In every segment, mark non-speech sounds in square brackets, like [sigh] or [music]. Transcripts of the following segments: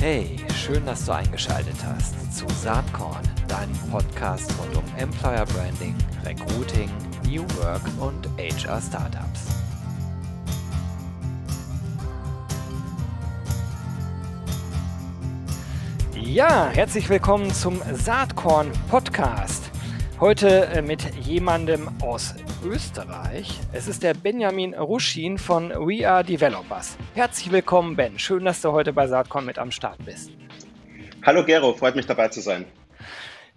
Hey, schön, dass du eingeschaltet hast zu Saatkorn, deinem Podcast rund um Employer Branding, Recruiting, New Work und HR Startups. Ja, herzlich willkommen zum Saatkorn Podcast. Heute äh, mit jemandem aus Österreich. Es ist der Benjamin Ruschin von We Are Developers. Herzlich willkommen, Ben. Schön, dass du heute bei Saatkorn mit am Start bist. Hallo Gero, freut mich dabei zu sein.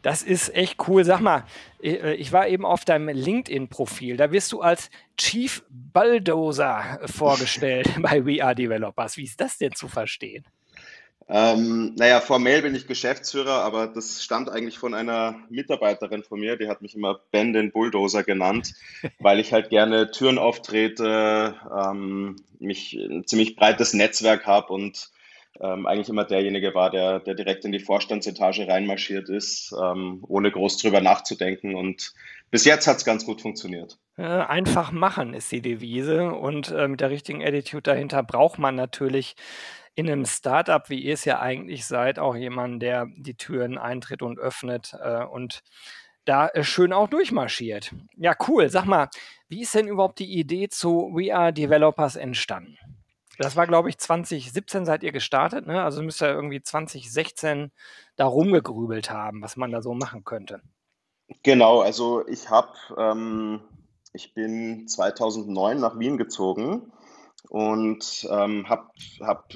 Das ist echt cool. Sag mal, äh, ich war eben auf deinem LinkedIn-Profil. Da wirst du als Chief Bulldozer vorgestellt [laughs] bei We Are Developers. Wie ist das denn zu verstehen? Ähm, naja, formell bin ich Geschäftsführer, aber das stammt eigentlich von einer Mitarbeiterin von mir, die hat mich immer Ben den Bulldozer genannt, [laughs] weil ich halt gerne Türen auftrete, ähm, mich ein ziemlich breites Netzwerk habe und ähm, eigentlich immer derjenige war, der, der direkt in die Vorstandsetage reinmarschiert ist, ähm, ohne groß drüber nachzudenken. Und bis jetzt hat es ganz gut funktioniert. Einfach machen ist die Devise und äh, mit der richtigen Attitude dahinter braucht man natürlich in einem Startup, wie ihr es ja eigentlich seid, auch jemanden, der die Türen eintritt und öffnet äh, und da äh, schön auch durchmarschiert. Ja, cool. Sag mal, wie ist denn überhaupt die Idee zu We Are Developers entstanden? Das war, glaube ich, 2017 seid ihr gestartet, ne? Also müsst ihr irgendwie 2016 da rumgegrübelt haben, was man da so machen könnte. Genau, also ich habe, ähm, ich bin 2009 nach Wien gezogen und ähm, habe hab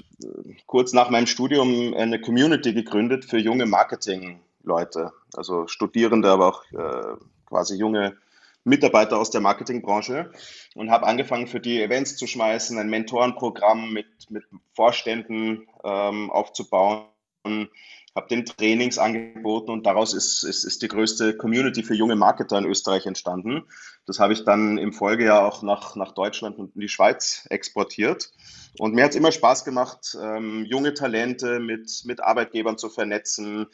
kurz nach meinem Studium eine Community gegründet für junge Marketing-Leute, also Studierende, aber auch äh, quasi junge Mitarbeiter aus der Marketingbranche. Und habe angefangen, für die Events zu schmeißen, ein Mentorenprogramm mit, mit Vorständen ähm, aufzubauen habe den Trainings angeboten und daraus ist, ist, ist die größte Community für junge Marketer in Österreich entstanden. Das habe ich dann im Folgejahr auch nach, nach Deutschland und in die Schweiz exportiert. Und mir hat es immer Spaß gemacht, ähm, junge Talente mit, mit Arbeitgebern zu vernetzen.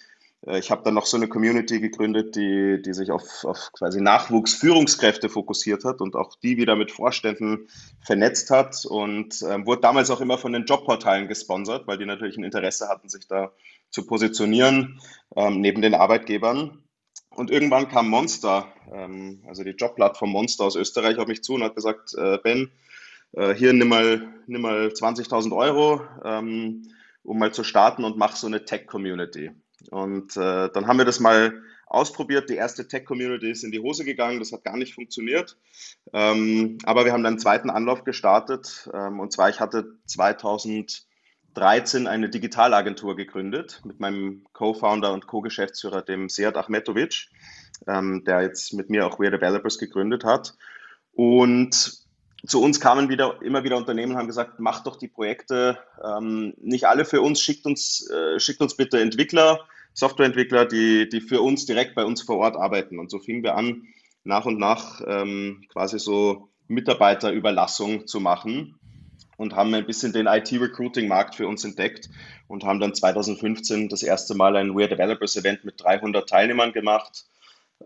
Äh, ich habe dann noch so eine Community gegründet, die, die sich auf, auf quasi Nachwuchsführungskräfte fokussiert hat und auch die wieder mit Vorständen vernetzt hat und äh, wurde damals auch immer von den Jobportalen gesponsert, weil die natürlich ein Interesse hatten, sich da zu positionieren ähm, neben den Arbeitgebern. Und irgendwann kam Monster, ähm, also die Jobplattform Monster aus Österreich, auf mich zu und hat gesagt, äh, Ben, äh, hier nimm mal, nimm mal 20.000 Euro, ähm, um mal zu starten und mach so eine Tech-Community. Und äh, dann haben wir das mal ausprobiert. Die erste Tech-Community ist in die Hose gegangen, das hat gar nicht funktioniert. Ähm, aber wir haben dann einen zweiten Anlauf gestartet. Ähm, und zwar, ich hatte 2000 2013 eine Digitalagentur gegründet mit meinem Co-Founder und Co-Geschäftsführer, dem Sead Achmetovic, ähm, der jetzt mit mir auch We Developers gegründet hat. Und zu uns kamen wieder, immer wieder Unternehmen und haben gesagt, macht doch die Projekte ähm, nicht alle für uns, schickt uns, äh, schickt uns bitte Entwickler, Softwareentwickler, die, die für uns direkt bei uns vor Ort arbeiten. Und so fingen wir an, nach und nach ähm, quasi so Mitarbeiterüberlassung zu machen und haben ein bisschen den IT-Recruiting-Markt für uns entdeckt und haben dann 2015 das erste Mal ein We're Developers Event mit 300 Teilnehmern gemacht,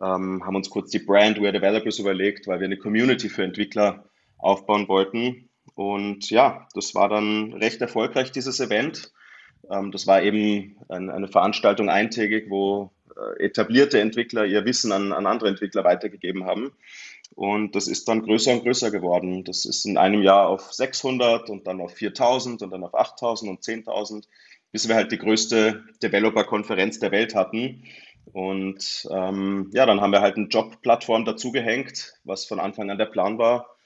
ähm, haben uns kurz die Brand We're Developers überlegt, weil wir eine Community für Entwickler aufbauen wollten. Und ja, das war dann recht erfolgreich, dieses Event. Ähm, das war eben ein, eine Veranstaltung eintägig, wo äh, etablierte Entwickler ihr Wissen an, an andere Entwickler weitergegeben haben. Und das ist dann größer und größer geworden. Das ist in einem Jahr auf 600 und dann auf 4000 und dann auf 8000 und 10.000, bis wir halt die größte Developer-Konferenz der Welt hatten. Und ähm, ja, dann haben wir halt eine Jobplattform dazugehängt, was von Anfang an der Plan war.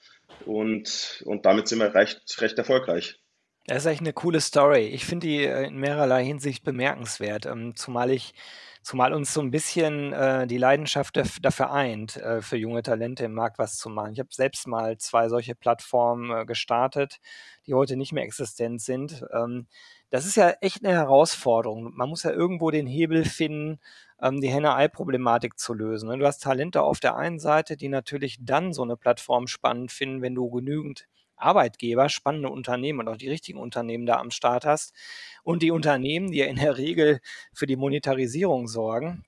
Und, und damit sind wir recht, recht erfolgreich. Das ist echt eine coole Story. Ich finde die äh, in mehrerlei Hinsicht bemerkenswert, ähm, zumal ich Zumal uns so ein bisschen äh, die Leidenschaft dafür eint, äh, für junge Talente im Markt was zu machen. Ich habe selbst mal zwei solche Plattformen äh, gestartet, die heute nicht mehr existent sind. Ähm, das ist ja echt eine Herausforderung. Man muss ja irgendwo den Hebel finden, ähm, die Henne-Ei-Problematik zu lösen. Ne? Du hast Talente auf der einen Seite, die natürlich dann so eine Plattform spannend finden, wenn du genügend Arbeitgeber, spannende Unternehmen und auch die richtigen Unternehmen da am Start hast. Und die Unternehmen, die ja in der Regel für die Monetarisierung sorgen,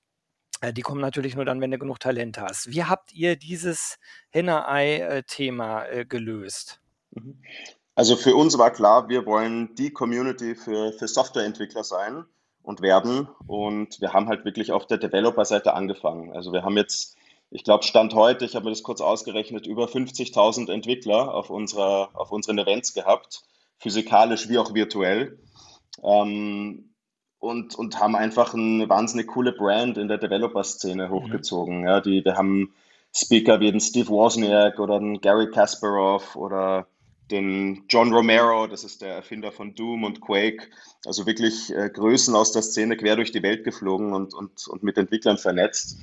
äh, die kommen natürlich nur dann, wenn du genug Talent hast. Wie habt ihr dieses Henne-Ei-Thema äh, gelöst? Mhm. Also für uns war klar, wir wollen die Community für, für Softwareentwickler sein und werden. Und wir haben halt wirklich auf der Developer-Seite angefangen. Also wir haben jetzt, ich glaube, Stand heute, ich habe mir das kurz ausgerechnet, über 50.000 Entwickler auf, unserer, auf unseren Events gehabt, physikalisch wie auch virtuell. Ähm, und, und haben einfach eine wahnsinnig coole Brand in der Developer-Szene mhm. hochgezogen. Mhm. Ja, die, wir haben Speaker wie den Steve Wozniak oder den Gary Kasparov oder den John Romero, das ist der Erfinder von Doom und Quake, also wirklich äh, Größen aus der Szene quer durch die Welt geflogen und, und, und mit Entwicklern vernetzt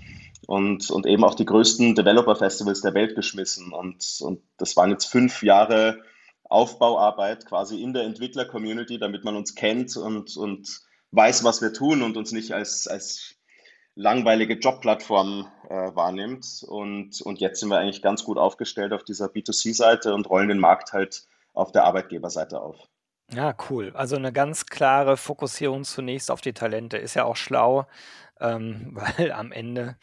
und, und eben auch die größten Developer-Festivals der Welt geschmissen. Und, und das waren jetzt fünf Jahre Aufbauarbeit quasi in der Entwickler-Community, damit man uns kennt und, und weiß, was wir tun und uns nicht als, als langweilige Jobplattform äh, wahrnimmt. Und, und jetzt sind wir eigentlich ganz gut aufgestellt auf dieser B2C-Seite und rollen den Markt halt auf der Arbeitgeberseite auf. Ja, cool. Also eine ganz klare Fokussierung zunächst auf die Talente ist ja auch schlau, ähm, [laughs] weil am Ende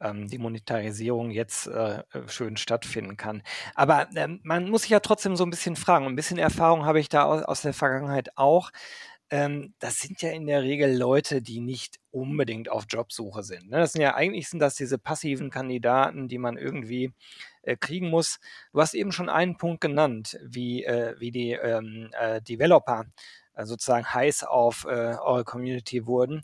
ähm, die Monetarisierung jetzt äh, schön stattfinden kann. Aber ähm, man muss sich ja trotzdem so ein bisschen fragen. Ein bisschen Erfahrung habe ich da aus, aus der Vergangenheit auch ähm, das sind ja in der Regel Leute, die nicht unbedingt auf Jobsuche sind. Ne? Das sind ja eigentlich sind das diese passiven Kandidaten, die man irgendwie äh, kriegen muss. Du hast eben schon einen Punkt genannt, wie, äh, wie die ähm, äh, Developer äh, sozusagen heiß auf äh, eure Community wurden.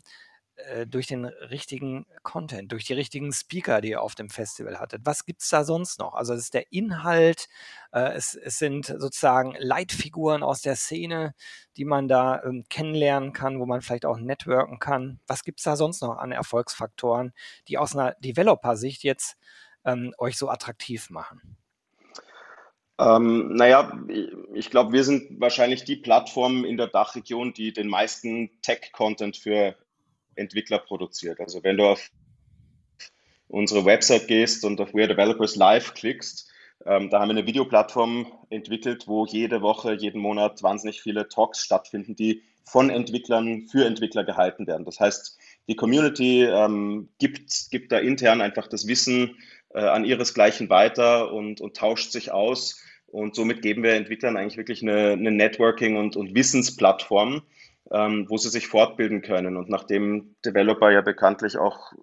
Äh, durch den richtigen Content, durch die richtigen Speaker, die ihr auf dem Festival hattet. Was gibt es da sonst noch? Also es ist der Inhalt, äh, es, es, sind sozusagen Leitfiguren aus der Szene, die man da ähm, kennenlernen kann, wo man vielleicht auch networken kann. Was gibt es da sonst noch an Erfolgsfaktoren, die aus einer Developer-Sicht jetzt ähm, euch so attraktiv machen? Ähm, naja, ich glaube, wir sind wahrscheinlich die Plattform in der Dachregion, die den meisten Tech-Content für Entwickler produziert. Also wenn du auf unsere Website gehst und auf Where Developers Live klickst, ähm, da haben wir eine Videoplattform entwickelt, wo jede Woche, jeden Monat wahnsinnig viele Talks stattfinden, die von Entwicklern für Entwickler gehalten werden. Das heißt, die Community ähm, gibt, gibt da intern einfach das Wissen äh, an ihresgleichen weiter und, und tauscht sich aus. Und somit geben wir Entwicklern eigentlich wirklich eine, eine Networking- und, und Wissensplattform, ähm, wo sie sich fortbilden können. Und nachdem Developer ja bekanntlich auch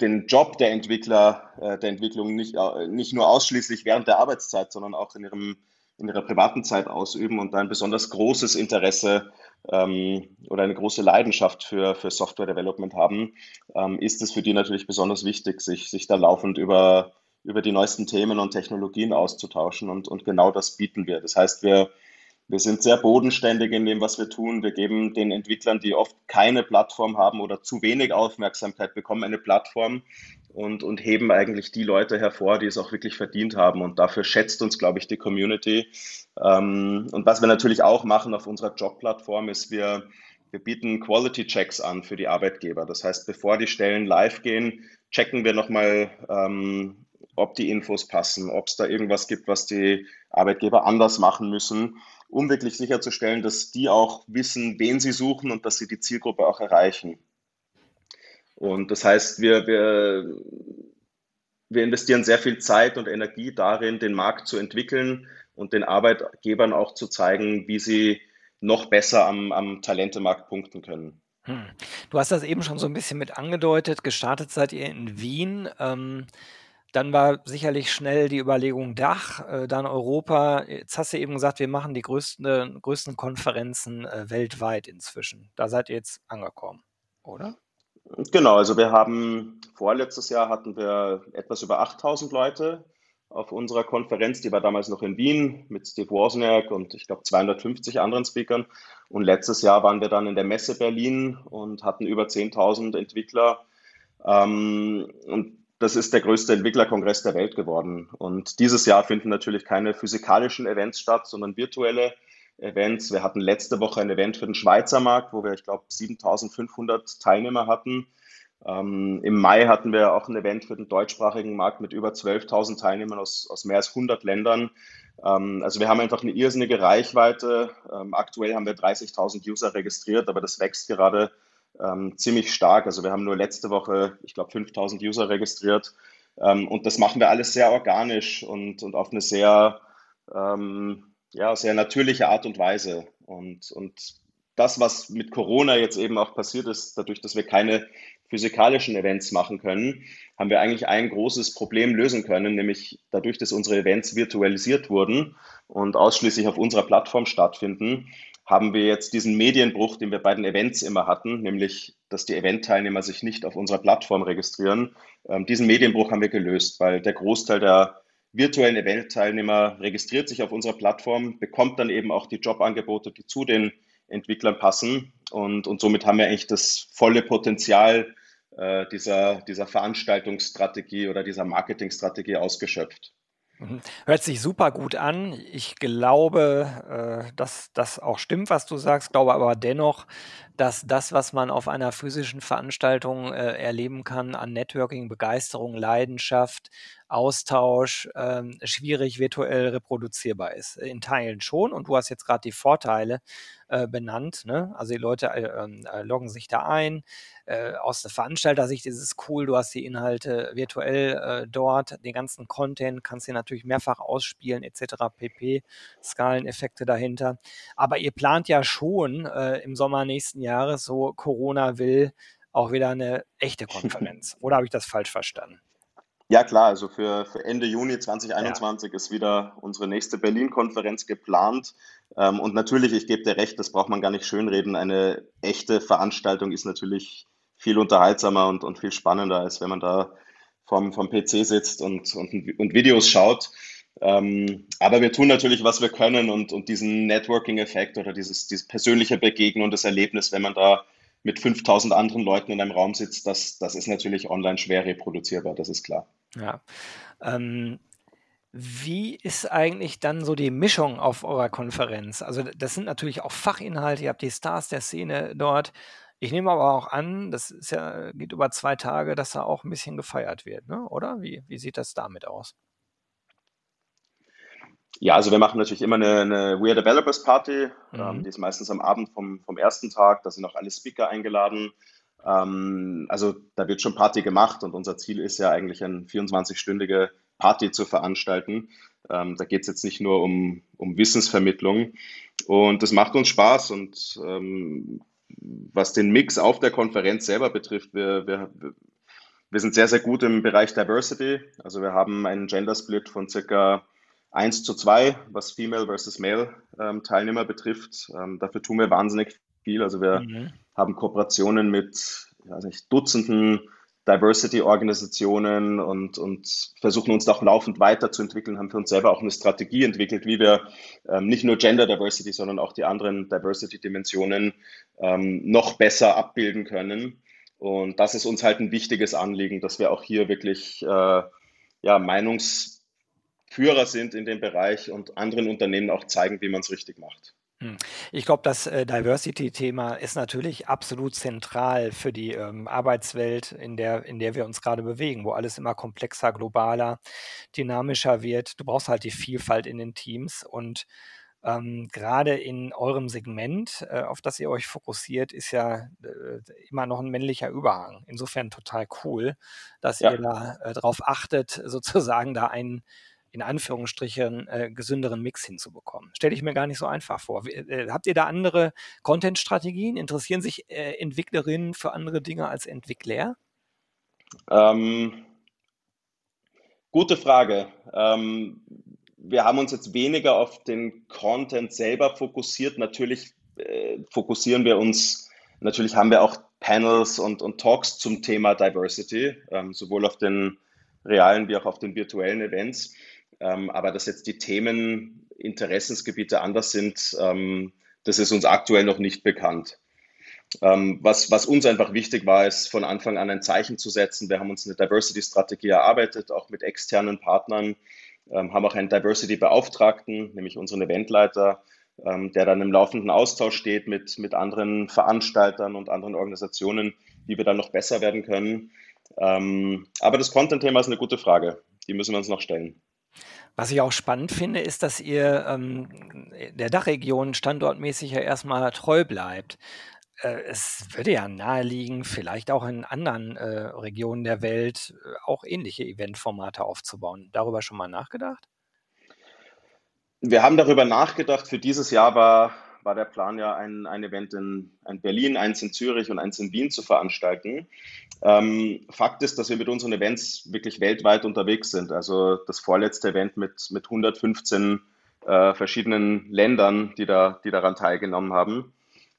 den Job der Entwickler, äh, der Entwicklung nicht, äh, nicht nur ausschließlich während der Arbeitszeit, sondern auch in, ihrem, in ihrer privaten Zeit ausüben und ein besonders großes Interesse ähm, oder eine große Leidenschaft für, für Software Development haben, ähm, ist es für die natürlich besonders wichtig, sich, sich da laufend über, über die neuesten Themen und Technologien auszutauschen. Und, und genau das bieten wir. Das heißt, wir wir sind sehr bodenständig in dem, was wir tun. Wir geben den Entwicklern, die oft keine Plattform haben oder zu wenig Aufmerksamkeit bekommen, eine Plattform und, und heben eigentlich die Leute hervor, die es auch wirklich verdient haben. Und dafür schätzt uns, glaube ich, die Community. Ähm, und was wir natürlich auch machen auf unserer Jobplattform ist, wir, wir bieten Quality Checks an für die Arbeitgeber. Das heißt, bevor die Stellen live gehen, checken wir nochmal, ähm, ob die Infos passen, ob es da irgendwas gibt, was die Arbeitgeber anders machen müssen um wirklich sicherzustellen, dass die auch wissen, wen sie suchen und dass sie die Zielgruppe auch erreichen. Und das heißt, wir, wir, wir investieren sehr viel Zeit und Energie darin, den Markt zu entwickeln und den Arbeitgebern auch zu zeigen, wie sie noch besser am, am Talentemarkt punkten können. Hm. Du hast das eben schon so ein bisschen mit angedeutet. Gestartet seid ihr in Wien. Ähm, dann war sicherlich schnell die Überlegung Dach, äh, dann Europa. Jetzt hast du eben gesagt, wir machen die größten, größten Konferenzen äh, weltweit inzwischen. Da seid ihr jetzt angekommen, oder? Genau, also wir haben vorletztes Jahr hatten wir etwas über 8000 Leute auf unserer Konferenz, die war damals noch in Wien mit Steve Wozniak und ich glaube 250 anderen Speakern. Und letztes Jahr waren wir dann in der Messe Berlin und hatten über 10.000 Entwickler. Ähm, und das ist der größte Entwicklerkongress der Welt geworden. Und dieses Jahr finden natürlich keine physikalischen Events statt, sondern virtuelle Events. Wir hatten letzte Woche ein Event für den Schweizer Markt, wo wir, ich glaube, 7500 Teilnehmer hatten. Ähm, Im Mai hatten wir auch ein Event für den deutschsprachigen Markt mit über 12.000 Teilnehmern aus, aus mehr als 100 Ländern. Ähm, also wir haben einfach eine irrsinnige Reichweite. Ähm, aktuell haben wir 30.000 User registriert, aber das wächst gerade ähm, ziemlich stark. Also wir haben nur letzte Woche, ich glaube, 5000 User registriert. Ähm, und das machen wir alles sehr organisch und, und auf eine sehr, ähm, ja, sehr natürliche Art und Weise. Und, und das, was mit Corona jetzt eben auch passiert ist, dadurch, dass wir keine physikalischen Events machen können, haben wir eigentlich ein großes Problem lösen können, nämlich dadurch, dass unsere Events virtualisiert wurden und ausschließlich auf unserer Plattform stattfinden, haben wir jetzt diesen Medienbruch, den wir bei den Events immer hatten, nämlich, dass die Eventteilnehmer sich nicht auf unserer Plattform registrieren. Ähm, diesen Medienbruch haben wir gelöst, weil der Großteil der virtuellen Event-Teilnehmer registriert sich auf unserer Plattform, bekommt dann eben auch die Jobangebote, die zu den Entwicklern passen. Und, und somit haben wir eigentlich das volle Potenzial äh, dieser, dieser Veranstaltungsstrategie oder dieser Marketingstrategie ausgeschöpft. Mhm. Hört sich super gut an. Ich glaube, äh, dass das auch stimmt, was du sagst, glaube aber dennoch, dass das, was man auf einer physischen Veranstaltung äh, erleben kann, an Networking, Begeisterung, Leidenschaft, Austausch, ähm, schwierig virtuell reproduzierbar ist. In Teilen schon und du hast jetzt gerade die Vorteile äh, benannt. Ne? Also die Leute äh, ähm, äh, loggen sich da ein. Äh, aus der Veranstalter-Sicht ist es cool, du hast die Inhalte virtuell äh, dort, den ganzen Content kannst du natürlich mehrfach ausspielen etc. pp. Skaleneffekte dahinter. Aber ihr plant ja schon äh, im Sommer nächsten Jahres, so Corona will, auch wieder eine echte [laughs] Konferenz. Oder habe ich das falsch verstanden? Ja, klar, also für, für Ende Juni 2021 ja. ist wieder unsere nächste Berlin-Konferenz geplant. Ähm, und natürlich, ich gebe dir recht, das braucht man gar nicht schönreden. Eine echte Veranstaltung ist natürlich viel unterhaltsamer und, und viel spannender, als wenn man da vom, vom PC sitzt und, und, und Videos schaut. Ähm, aber wir tun natürlich, was wir können und, und diesen Networking-Effekt oder dieses, dieses persönliche Begegnung und das Erlebnis, wenn man da mit 5000 anderen Leuten in einem Raum sitzt, das, das ist natürlich online schwer reproduzierbar, das ist klar. Ja. Ähm, wie ist eigentlich dann so die Mischung auf eurer Konferenz? Also das sind natürlich auch Fachinhalte, ihr habt die Stars der Szene dort. Ich nehme aber auch an, das ja, geht über zwei Tage, dass da auch ein bisschen gefeiert wird, ne? oder? Wie, wie sieht das damit aus? Ja, also wir machen natürlich immer eine, eine We Are Developers Party. Mhm. Ähm, die ist meistens am Abend vom, vom ersten Tag. Da sind auch alle Speaker eingeladen. Ähm, also da wird schon Party gemacht und unser Ziel ist ja eigentlich eine 24-stündige Party zu veranstalten. Ähm, da geht es jetzt nicht nur um, um Wissensvermittlung und das macht uns Spaß und ähm, was den Mix auf der Konferenz selber betrifft, wir, wir, wir sind sehr, sehr gut im Bereich Diversity. Also wir haben einen Gender Split von circa 1 zu 2, was Female versus Male ähm, Teilnehmer betrifft. Ähm, dafür tun wir wahnsinnig viel. Also wir mhm. haben Kooperationen mit nicht, Dutzenden Diversity-Organisationen und, und versuchen uns auch laufend weiterzuentwickeln, haben für uns selber auch eine Strategie entwickelt, wie wir ähm, nicht nur Gender Diversity, sondern auch die anderen Diversity-Dimensionen ähm, noch besser abbilden können. Und das ist uns halt ein wichtiges Anliegen, dass wir auch hier wirklich äh, ja, Meinungsführer sind in dem Bereich und anderen Unternehmen auch zeigen, wie man es richtig macht. Hm. Ich glaube, das äh, Diversity-Thema ist natürlich absolut zentral für die ähm, Arbeitswelt, in der, in der wir uns gerade bewegen, wo alles immer komplexer, globaler, dynamischer wird. Du brauchst halt die Vielfalt in den Teams und ähm, gerade in eurem Segment, äh, auf das ihr euch fokussiert, ist ja äh, immer noch ein männlicher Überhang. Insofern total cool, dass ja. ihr da äh, darauf achtet, sozusagen da einen in Anführungsstrichen äh, gesünderen Mix hinzubekommen. Stelle ich mir gar nicht so einfach vor. Wie, äh, habt ihr da andere Content-Strategien? Interessieren sich äh, Entwicklerinnen für andere Dinge als Entwickler? Ähm, gute Frage. Ähm, wir haben uns jetzt weniger auf den Content selber fokussiert. Natürlich äh, fokussieren wir uns, natürlich haben wir auch Panels und, und Talks zum Thema Diversity, ähm, sowohl auf den realen wie auch auf den virtuellen Events. Ähm, aber dass jetzt die Themen, Interessensgebiete anders sind, ähm, das ist uns aktuell noch nicht bekannt. Ähm, was, was uns einfach wichtig war, ist von Anfang an ein Zeichen zu setzen. Wir haben uns eine Diversity-Strategie erarbeitet, auch mit externen Partnern, haben auch einen Diversity-Beauftragten, nämlich unseren Eventleiter, der dann im laufenden Austausch steht mit, mit anderen Veranstaltern und anderen Organisationen, wie wir dann noch besser werden können. Aber das Content-Thema ist eine gute Frage. Die müssen wir uns noch stellen. Was ich auch spannend finde, ist, dass ihr ähm, der Dachregion standortmäßig ja erstmal treu bleibt. Äh, es würde ja naheliegen, vielleicht auch in anderen äh, Regionen der Welt äh, auch ähnliche Eventformate aufzubauen. Darüber schon mal nachgedacht? wir haben darüber nachgedacht. Für dieses Jahr war, war der Plan ja, ein, ein Event in, in Berlin, eins in Zürich und eins in Wien zu veranstalten. Ähm, Fakt ist, dass wir mit unseren Events wirklich weltweit unterwegs sind. Also das vorletzte Event mit, mit 115 äh, verschiedenen Ländern, die, da, die daran teilgenommen haben.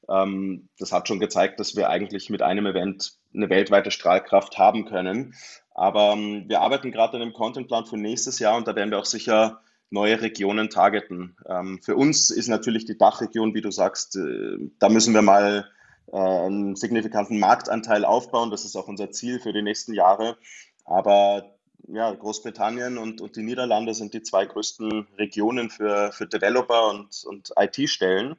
Ähm, das hat schon gezeigt, dass wir eigentlich mit einem Event eine weltweite Strahlkraft haben können. Aber ähm, wir arbeiten gerade an einem Contentplan für nächstes Jahr und da werden wir auch sicher neue Regionen targeten. Ähm, für uns ist natürlich die Dachregion, wie du sagst, äh, da müssen wir mal äh, einen signifikanten Marktanteil aufbauen. Das ist auch unser Ziel für die nächsten Jahre. Aber ja, Großbritannien und, und die Niederlande sind die zwei größten Regionen für, für Developer und, und IT-Stellen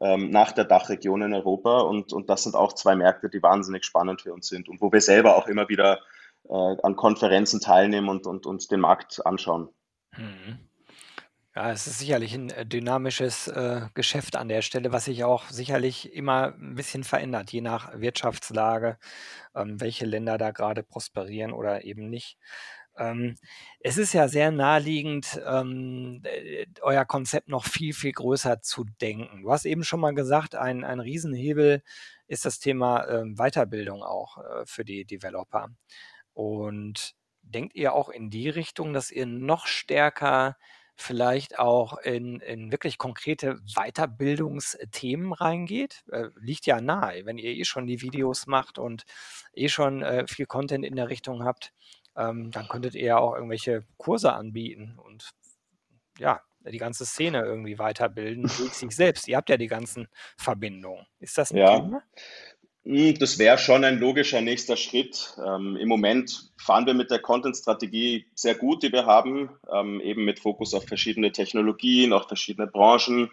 ähm, nach der Dachregion in Europa. Und, und das sind auch zwei Märkte, die wahnsinnig spannend für uns sind und wo wir selber auch immer wieder äh, an Konferenzen teilnehmen und, und uns den Markt anschauen. Mhm. Ja, es ist sicherlich ein äh, dynamisches äh, Geschäft an der Stelle, was sich auch sicherlich immer ein bisschen verändert, je nach Wirtschaftslage, ähm, welche Länder da gerade prosperieren oder eben nicht. Ähm, es ist ja sehr naheliegend, ähm, äh, euer Konzept noch viel, viel größer zu denken. Du hast eben schon mal gesagt, ein, ein Riesenhebel ist das Thema ähm, Weiterbildung auch äh, für die Developer. Und denkt ihr auch in die Richtung, dass ihr noch stärker vielleicht auch in, in wirklich konkrete Weiterbildungsthemen reingeht? Äh, liegt ja nahe, wenn ihr eh schon die Videos macht und eh schon äh, viel Content in der Richtung habt ähm, dann könntet ihr ja auch irgendwelche Kurse anbieten und ja, die ganze Szene irgendwie weiterbilden [laughs] durch sich selbst. Ihr habt ja die ganzen Verbindungen. Ist das ein ja. Thema? Hm, das wäre schon ein logischer nächster Schritt. Ähm, Im Moment fahren wir mit der Content-Strategie sehr gut, die wir haben, ähm, eben mit Fokus auf verschiedene Technologien, auf verschiedene Branchen.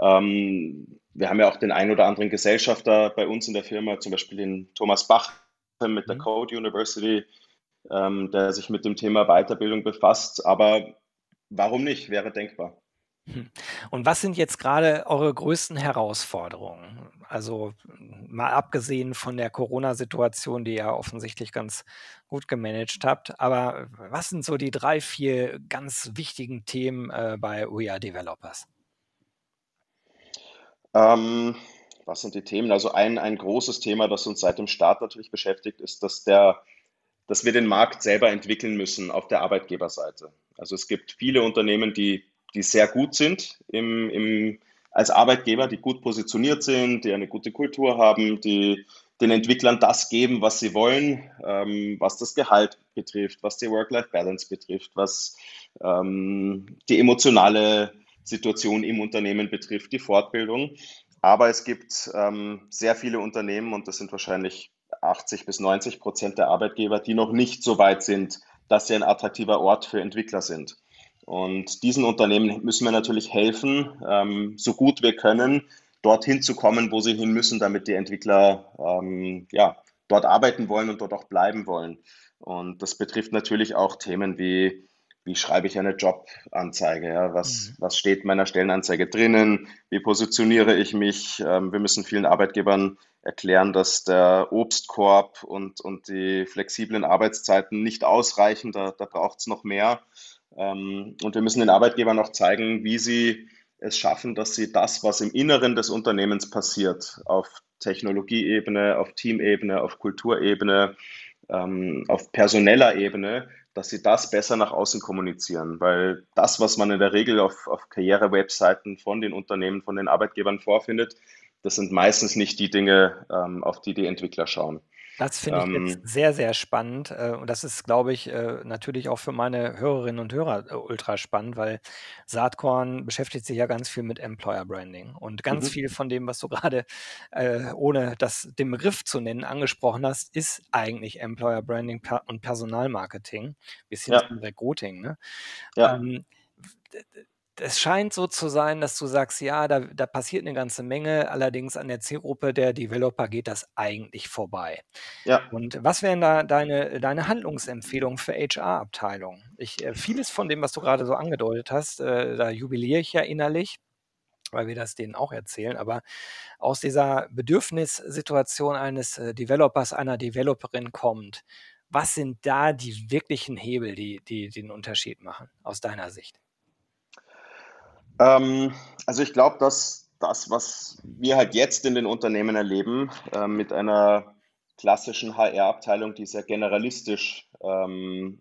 Ähm, wir haben ja auch den ein oder anderen Gesellschafter bei uns in der Firma, zum Beispiel den Thomas Bach mit der mhm. Code University, ähm, der sich mit dem Thema Weiterbildung befasst. Aber warum nicht? Wäre denkbar. Hm. Und was sind jetzt gerade eure größten Herausforderungen? Also mal abgesehen von der Corona-Situation, die ihr offensichtlich ganz gut gemanagt habt, aber was sind so die drei, vier ganz wichtigen Themen äh, bei Are Developers? Ähm, was sind die Themen? Also ein, ein großes Thema, das uns seit dem Start natürlich beschäftigt, ist, dass der dass wir den Markt selber entwickeln müssen auf der Arbeitgeberseite. Also es gibt viele Unternehmen, die, die sehr gut sind im, im, als Arbeitgeber, die gut positioniert sind, die eine gute Kultur haben, die den Entwicklern das geben, was sie wollen, ähm, was das Gehalt betrifft, was die Work-Life-Balance betrifft, was ähm, die emotionale Situation im Unternehmen betrifft, die Fortbildung. Aber es gibt ähm, sehr viele Unternehmen, und das sind wahrscheinlich 80 bis 90 Prozent der Arbeitgeber, die noch nicht so weit sind, dass sie ein attraktiver Ort für Entwickler sind. Und diesen Unternehmen müssen wir natürlich helfen, ähm, so gut wir können, dorthin zu kommen, wo sie hin müssen, damit die Entwickler ähm, ja, dort arbeiten wollen und dort auch bleiben wollen. Und das betrifft natürlich auch Themen wie wie schreibe ich eine Jobanzeige? Ja? Was, mhm. was steht in meiner Stellenanzeige drinnen? Wie positioniere ich mich? Ähm, wir müssen vielen Arbeitgebern erklären, dass der Obstkorb und, und die flexiblen Arbeitszeiten nicht ausreichen. Da, da braucht es noch mehr. Ähm, und wir müssen den Arbeitgebern auch zeigen, wie sie es schaffen, dass sie das, was im Inneren des Unternehmens passiert, auf Technologieebene, auf Teamebene, auf Kulturebene, ähm, auf personeller Ebene, dass sie das besser nach außen kommunizieren, weil das, was man in der Regel auf, auf Karriere-Webseiten von den Unternehmen, von den Arbeitgebern vorfindet, das sind meistens nicht die Dinge, ähm, auf die die Entwickler schauen. Das finde ich ähm, jetzt sehr, sehr spannend. Äh, und das ist, glaube ich, äh, natürlich auch für meine Hörerinnen und Hörer äh, ultra spannend, weil Saatkorn beschäftigt sich ja ganz viel mit Employer Branding. Und ganz mhm. viel von dem, was du gerade, ohne das, den Begriff zu nennen, angesprochen hast, ist eigentlich Employer Branding und Personalmarketing, bis hin ja. zum Recruiting. Ne? Ja. Ähm, es scheint so zu sein, dass du sagst, ja, da, da passiert eine ganze Menge, allerdings an der Zielgruppe der Developer geht das eigentlich vorbei. Ja. Und was wären da deine, deine Handlungsempfehlungen für HR-Abteilungen? äh, vieles von dem, was du gerade so angedeutet hast, äh, da jubiliere ich ja innerlich, weil wir das denen auch erzählen, aber aus dieser Bedürfnissituation eines äh, Developers, einer Developerin kommt, was sind da die wirklichen Hebel, die, die den Unterschied machen, aus deiner Sicht? Ähm, also ich glaube, dass das, was wir halt jetzt in den Unternehmen erleben, äh, mit einer klassischen HR-Abteilung, die sehr generalistisch ähm,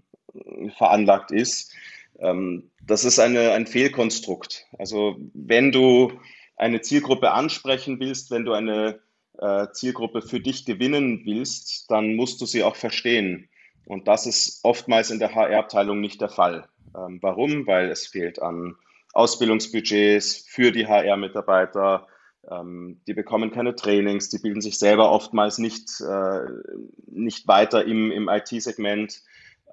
veranlagt ist, ähm, das ist eine, ein Fehlkonstrukt. Also wenn du eine Zielgruppe ansprechen willst, wenn du eine äh, Zielgruppe für dich gewinnen willst, dann musst du sie auch verstehen. Und das ist oftmals in der HR-Abteilung nicht der Fall. Ähm, warum? Weil es fehlt an Ausbildungsbudgets für die HR-Mitarbeiter. Ähm, die bekommen keine Trainings, die bilden sich selber oftmals nicht, äh, nicht weiter im, im IT-Segment.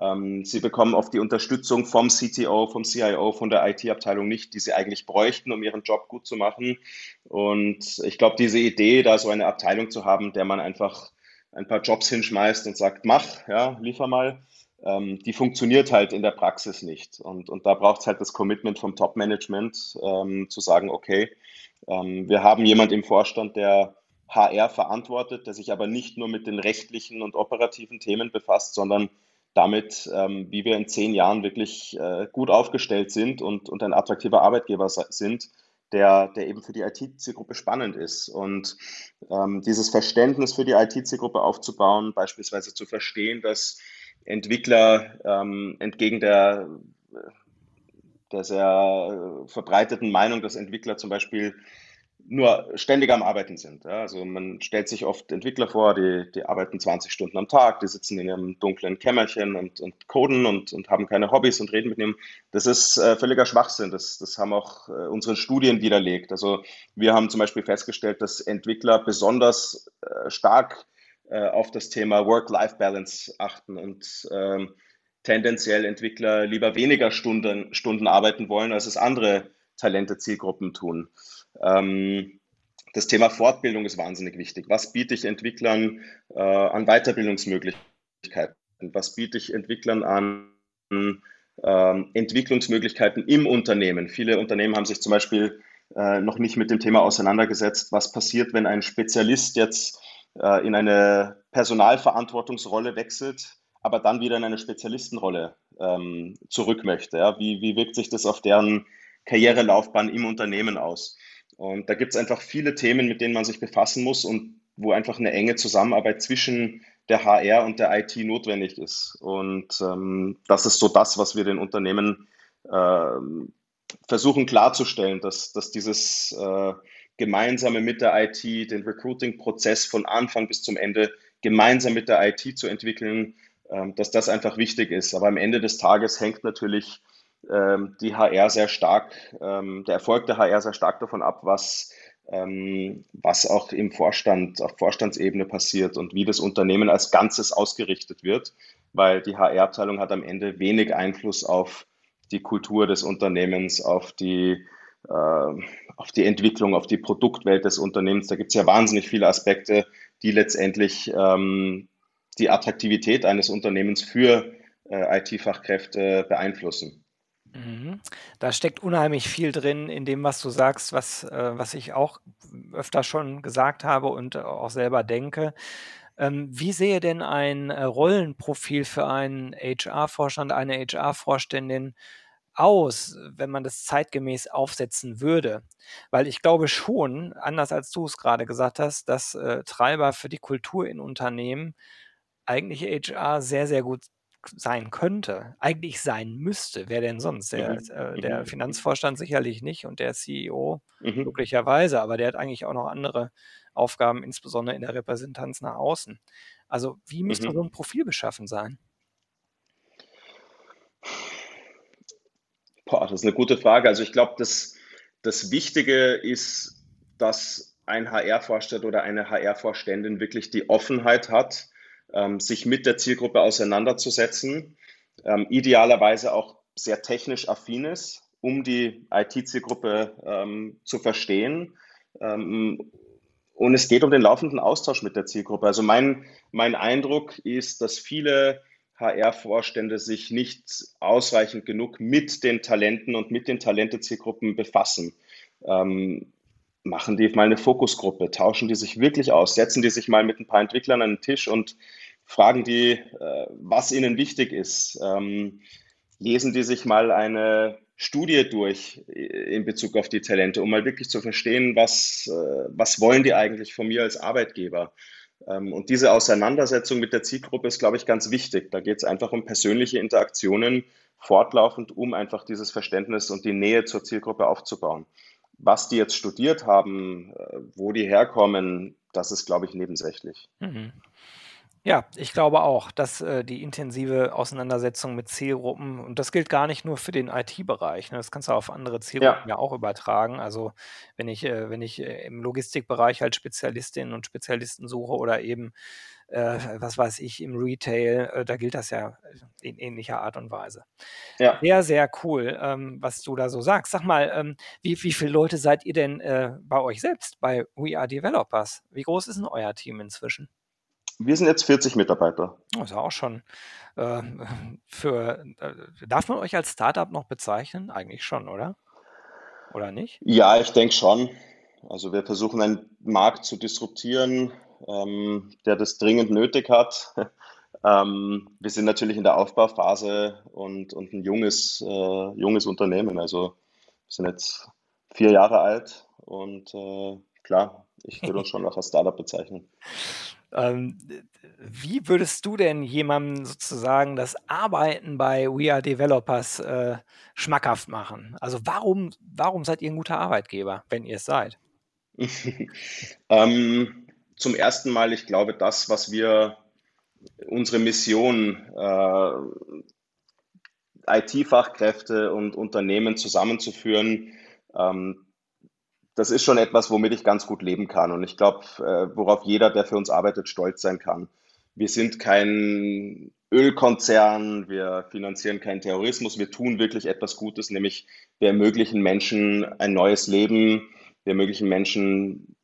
Ähm, sie bekommen oft die Unterstützung vom CTO, vom CIO, von der IT-Abteilung nicht, die sie eigentlich bräuchten, um ihren Job gut zu machen. Und ich glaube, diese Idee, da so eine Abteilung zu haben, der man einfach ein paar Jobs hinschmeißt und sagt, mach, ja, liefer mal, ähm, die funktioniert halt in der Praxis nicht. Und, und da braucht es halt das Commitment vom Top-Management, ähm, zu sagen, okay, ähm, wir haben jemand im Vorstand, der HR verantwortet, der sich aber nicht nur mit den rechtlichen und operativen Themen befasst, sondern damit, ähm, wie wir in zehn Jahren wirklich äh, gut aufgestellt sind und, und ein attraktiver Arbeitgeber sind, der, der eben für die IT-Zielgruppe spannend ist. Und ähm, dieses Verständnis für die IT-Zielgruppe aufzubauen, beispielsweise zu verstehen, dass Entwickler ähm, entgegen der, der sehr verbreiteten Meinung, dass Entwickler zum Beispiel nur ständig am Arbeiten sind. Ja. Also man stellt sich oft Entwickler vor, die, die arbeiten 20 Stunden am Tag, die sitzen in ihrem dunklen Kämmerchen und, und coden und, und haben keine Hobbys und reden mit ihm. Das ist äh, völliger Schwachsinn. Das, das haben auch äh, unsere Studien widerlegt. Also wir haben zum Beispiel festgestellt, dass Entwickler besonders äh, stark äh, auf das Thema Work-Life-Balance achten und ähm, tendenziell Entwickler lieber weniger Stunden, Stunden arbeiten wollen, als es andere Talente-Zielgruppen tun. Ähm, das Thema Fortbildung ist wahnsinnig wichtig. Was biete ich Entwicklern äh, an Weiterbildungsmöglichkeiten? Was biete ich Entwicklern an ähm, Entwicklungsmöglichkeiten im Unternehmen? Viele Unternehmen haben sich zum Beispiel äh, noch nicht mit dem Thema auseinandergesetzt, was passiert, wenn ein Spezialist jetzt äh, in eine Personalverantwortungsrolle wechselt, aber dann wieder in eine Spezialistenrolle ähm, zurück möchte. Ja? Wie, wie wirkt sich das auf deren Karrierelaufbahn im Unternehmen aus? Und da gibt es einfach viele Themen, mit denen man sich befassen muss und wo einfach eine enge Zusammenarbeit zwischen der HR und der IT notwendig ist. Und ähm, das ist so das, was wir den Unternehmen äh, versuchen klarzustellen, dass, dass dieses äh, gemeinsame mit der IT, den Recruiting-Prozess von Anfang bis zum Ende gemeinsam mit der IT zu entwickeln, äh, dass das einfach wichtig ist. Aber am Ende des Tages hängt natürlich ähm, die HR sehr stark, ähm, der Erfolg der HR sehr stark davon ab, was, ähm, was auch im Vorstand, auf Vorstandsebene passiert und wie das Unternehmen als Ganzes ausgerichtet wird, weil die HR-Abteilung hat am Ende wenig Einfluss auf die Kultur des Unternehmens, auf die, auf die Entwicklung, auf die Produktwelt des Unternehmens. Da gibt es ja wahnsinnig viele Aspekte, die letztendlich ähm, die Attraktivität eines Unternehmens für äh, IT-Fachkräfte beeinflussen. Mhm. Da steckt unheimlich viel drin in dem, was du sagst, was, äh, was ich auch öfter schon gesagt habe und auch selber denke. Ähm, wie sehe denn ein äh, Rollenprofil für einen HR-Vorstand, eine HR-Vorständin aus, wenn man das zeitgemäß aufsetzen würde? Weil ich glaube schon, anders als du es gerade gesagt hast, dass äh, Treiber für die Kultur in Unternehmen eigentlich HR sehr, sehr gut sein könnte, eigentlich sein müsste. Wer denn sonst? Der, mhm. äh, der mhm. Finanzvorstand sicherlich nicht und der CEO mhm. möglicherweise, aber der hat eigentlich auch noch andere Aufgaben, insbesondere in der Repräsentanz nach außen. Also wie müsste mhm. so ein Profil beschaffen sein? Boah, das ist eine gute Frage. Also ich glaube, das, das Wichtige ist, dass ein HR-Vorstand oder eine HR-Vorständin wirklich die Offenheit hat, ähm, sich mit der Zielgruppe auseinanderzusetzen, ähm, idealerweise auch sehr technisch affin ist, um die IT-Zielgruppe ähm, zu verstehen. Ähm, und es geht um den laufenden Austausch mit der Zielgruppe. Also mein, mein Eindruck ist, dass viele HR-Vorstände sich nicht ausreichend genug mit den Talenten und mit den Talente-Zielgruppen befassen. Ähm, machen die mal eine Fokusgruppe, tauschen die sich wirklich aus, setzen die sich mal mit ein paar Entwicklern an den Tisch und fragen die, äh, was ihnen wichtig ist. Ähm, lesen die sich mal eine Studie durch in Bezug auf die Talente, um mal wirklich zu verstehen, was, äh, was wollen die eigentlich von mir als Arbeitgeber. Ähm, und diese Auseinandersetzung mit der Zielgruppe ist, glaube ich, ganz wichtig. Da geht es einfach um persönliche Interaktionen fortlaufend, um einfach dieses Verständnis und die Nähe zur Zielgruppe aufzubauen. Was die jetzt studiert haben, äh, wo die herkommen, das ist, glaube ich, nebensächlich. Mhm. Ja, ich glaube auch, dass äh, die intensive Auseinandersetzung mit Zielgruppen, und das gilt gar nicht nur für den IT-Bereich, ne, das kannst du auf andere Zielgruppen ja, ja auch übertragen. Also wenn ich, äh, wenn ich äh, im Logistikbereich halt Spezialistinnen und Spezialisten suche oder eben, äh, was weiß ich, im Retail, äh, da gilt das ja in ähnlicher Art und Weise. Ja. Sehr, sehr cool, ähm, was du da so sagst. Sag mal, ähm, wie, wie viele Leute seid ihr denn äh, bei euch selbst, bei We Are Developers? Wie groß ist denn euer Team inzwischen? Wir sind jetzt 40 Mitarbeiter. Das ist ja auch schon äh, für. Äh, darf man euch als Startup noch bezeichnen? Eigentlich schon, oder? Oder nicht? Ja, ich denke schon. Also wir versuchen einen Markt zu disruptieren, ähm, der das dringend nötig hat. [laughs] ähm, wir sind natürlich in der Aufbauphase und, und ein junges, äh, junges Unternehmen. Also wir sind jetzt vier Jahre alt und äh, klar, ich würde uns [laughs] schon noch als Startup bezeichnen. Ähm, wie würdest du denn jemandem sozusagen das Arbeiten bei We Are Developers äh, schmackhaft machen? Also warum, warum seid ihr ein guter Arbeitgeber, wenn ihr es seid? [laughs] ähm, zum ersten Mal, ich glaube, das, was wir, unsere Mission, äh, IT-Fachkräfte und Unternehmen zusammenzuführen, ähm, das ist schon etwas, womit ich ganz gut leben kann. Und ich glaube, äh, worauf jeder, der für uns arbeitet, stolz sein kann. Wir sind kein Ölkonzern, wir finanzieren keinen Terrorismus, wir tun wirklich etwas Gutes, nämlich wir ermöglichen Menschen ein neues Leben, wir ermöglichen Menschen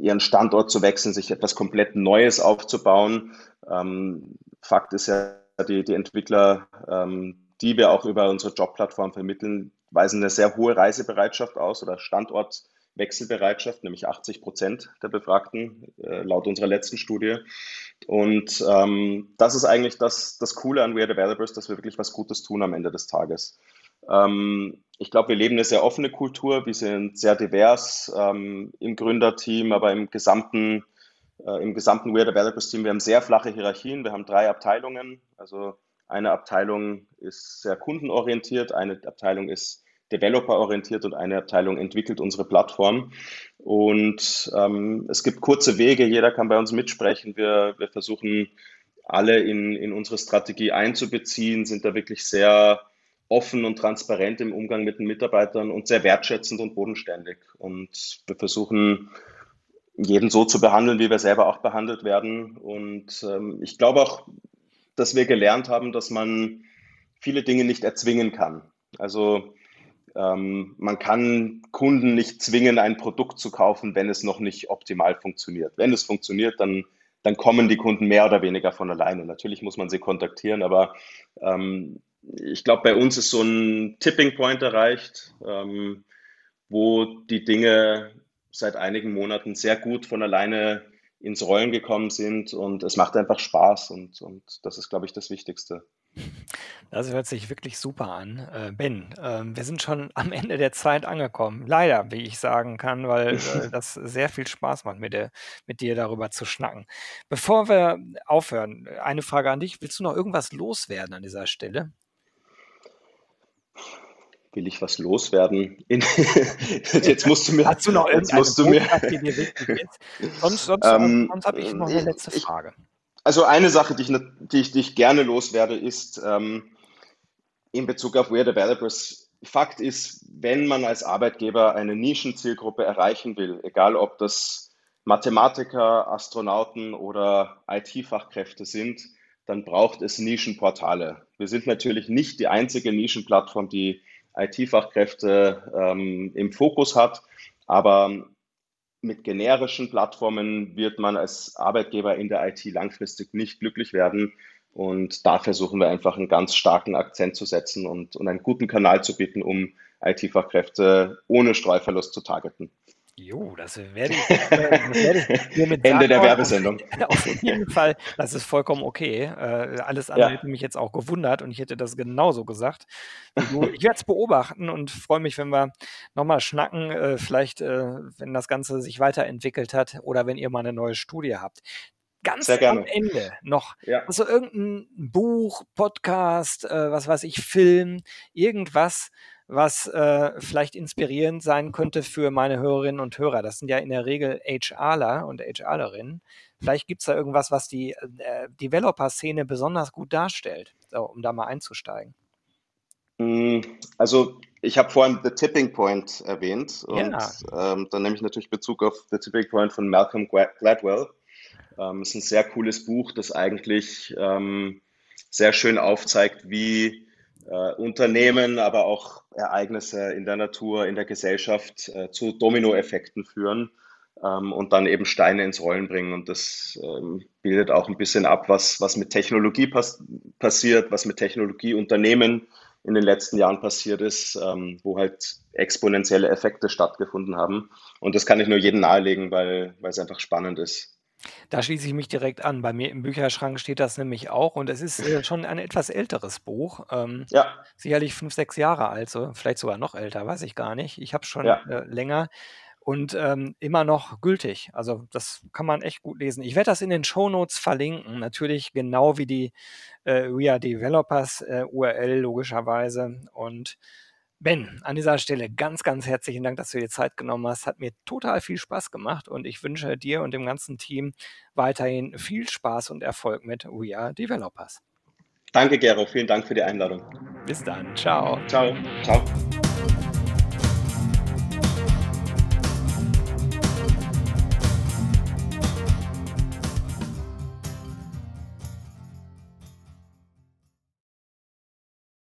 ihren Standort zu wechseln, sich etwas komplett Neues aufzubauen. Ähm, Fakt ist ja, die, die Entwickler, ähm, die wir auch über unsere Jobplattform vermitteln, weisen eine sehr hohe Reisebereitschaft aus oder Standort Wechselbereitschaft, nämlich 80 Prozent der Befragten, äh, laut unserer letzten Studie. Und ähm, das ist eigentlich das, das Coole an We Are Developers, dass wir wirklich was Gutes tun am Ende des Tages. Ähm, ich glaube, wir leben eine sehr offene Kultur, wir sind sehr divers ähm, im Gründerteam, aber im gesamten, äh, im gesamten We Are Developers Team. Wir haben sehr flache Hierarchien, wir haben drei Abteilungen. Also eine Abteilung ist sehr kundenorientiert, eine Abteilung ist developer-orientiert und eine Abteilung entwickelt unsere Plattform. Und ähm, es gibt kurze Wege, jeder kann bei uns mitsprechen. Wir, wir versuchen alle in, in unsere Strategie einzubeziehen, sind da wirklich sehr offen und transparent im Umgang mit den Mitarbeitern und sehr wertschätzend und bodenständig. Und wir versuchen, jeden so zu behandeln, wie wir selber auch behandelt werden. Und ähm, ich glaube auch, dass wir gelernt haben, dass man viele Dinge nicht erzwingen kann. Also ähm, man kann Kunden nicht zwingen, ein Produkt zu kaufen, wenn es noch nicht optimal funktioniert. Wenn es funktioniert, dann, dann kommen die Kunden mehr oder weniger von alleine. Natürlich muss man sie kontaktieren, aber ähm, ich glaube, bei uns ist so ein Tipping Point erreicht, ähm, wo die Dinge seit einigen Monaten sehr gut von alleine ins Rollen gekommen sind und es macht einfach Spaß und, und das ist, glaube ich, das Wichtigste. Das hört sich wirklich super an. Äh, Ben, äh, wir sind schon [laughs] am Ende der Zeit angekommen. Leider, wie ich sagen kann, weil äh, [laughs] das sehr viel Spaß macht, mit, der, mit dir darüber zu schnacken. Bevor wir aufhören, eine Frage an dich. Willst du noch irgendwas loswerden an dieser Stelle? Will ich was loswerden? In, [laughs] jetzt musst du mir. Hast du noch irgendeine die dir wichtig ist? Sonst, sonst, ähm, sonst habe ich noch eine letzte Frage. Ich, also eine Sache, die ich, die ich, die ich gerne loswerde, ist ähm, in Bezug auf Where Developers. Fakt ist, wenn man als Arbeitgeber eine Nischenzielgruppe erreichen will, egal ob das Mathematiker, Astronauten oder IT-Fachkräfte sind, dann braucht es Nischenportale. Wir sind natürlich nicht die einzige Nischenplattform, die IT-Fachkräfte ähm, im Fokus hat, aber mit generischen Plattformen wird man als Arbeitgeber in der IT langfristig nicht glücklich werden. Und da versuchen wir einfach einen ganz starken Akzent zu setzen und, und einen guten Kanal zu bieten, um IT-Fachkräfte ohne Streuverlust zu targeten. Jo, das werde ich, [laughs] äh, das werde ich hiermit Ende der Werbesendung. [laughs] Auf jeden Fall, das ist vollkommen okay. Äh, alles andere ja. hätte mich jetzt auch gewundert und ich hätte das genauso gesagt. Ich werde es beobachten und freue mich, wenn wir nochmal schnacken, äh, vielleicht, äh, wenn das Ganze sich weiterentwickelt hat oder wenn ihr mal eine neue Studie habt. Ganz am Ende noch. Ja. Also irgendein Buch, Podcast, äh, was weiß ich, Film, irgendwas, was äh, vielleicht inspirierend sein könnte für meine Hörerinnen und Hörer. Das sind ja in der Regel HRler und HRlerinnen. Vielleicht gibt es da irgendwas, was die äh, Developer-Szene besonders gut darstellt, so, um da mal einzusteigen. Mm, also ich habe vorhin The Tipping Point erwähnt und ja. ähm, dann nehme ich natürlich Bezug auf The Tipping Point von Malcolm Gladwell. Ähm, es ist ein sehr cooles Buch, das eigentlich ähm, sehr schön aufzeigt, wie äh, Unternehmen, aber auch Ereignisse in der Natur, in der Gesellschaft äh, zu Dominoeffekten führen ähm, und dann eben Steine ins Rollen bringen. Und das ähm, bildet auch ein bisschen ab, was, was mit Technologie pass passiert, was mit Technologieunternehmen in den letzten Jahren passiert ist, ähm, wo halt exponentielle Effekte stattgefunden haben. Und das kann ich nur jedem nahelegen, weil, weil es einfach spannend ist. Da schließe ich mich direkt an. Bei mir im Bücherschrank steht das nämlich auch und es ist äh, schon ein etwas älteres Buch. Ähm, ja. Sicherlich fünf, sechs Jahre alt, so, vielleicht sogar noch älter, weiß ich gar nicht. Ich habe es schon ja. äh, länger und ähm, immer noch gültig. Also das kann man echt gut lesen. Ich werde das in den Show Notes verlinken, natürlich genau wie die äh, We Are Developers äh, URL logischerweise und Ben, an dieser Stelle ganz, ganz herzlichen Dank, dass du dir Zeit genommen hast. Hat mir total viel Spaß gemacht und ich wünsche dir und dem ganzen Team weiterhin viel Spaß und Erfolg mit We Are Developers. Danke, Gero. Vielen Dank für die Einladung. Bis dann. Ciao. Ciao. Ciao.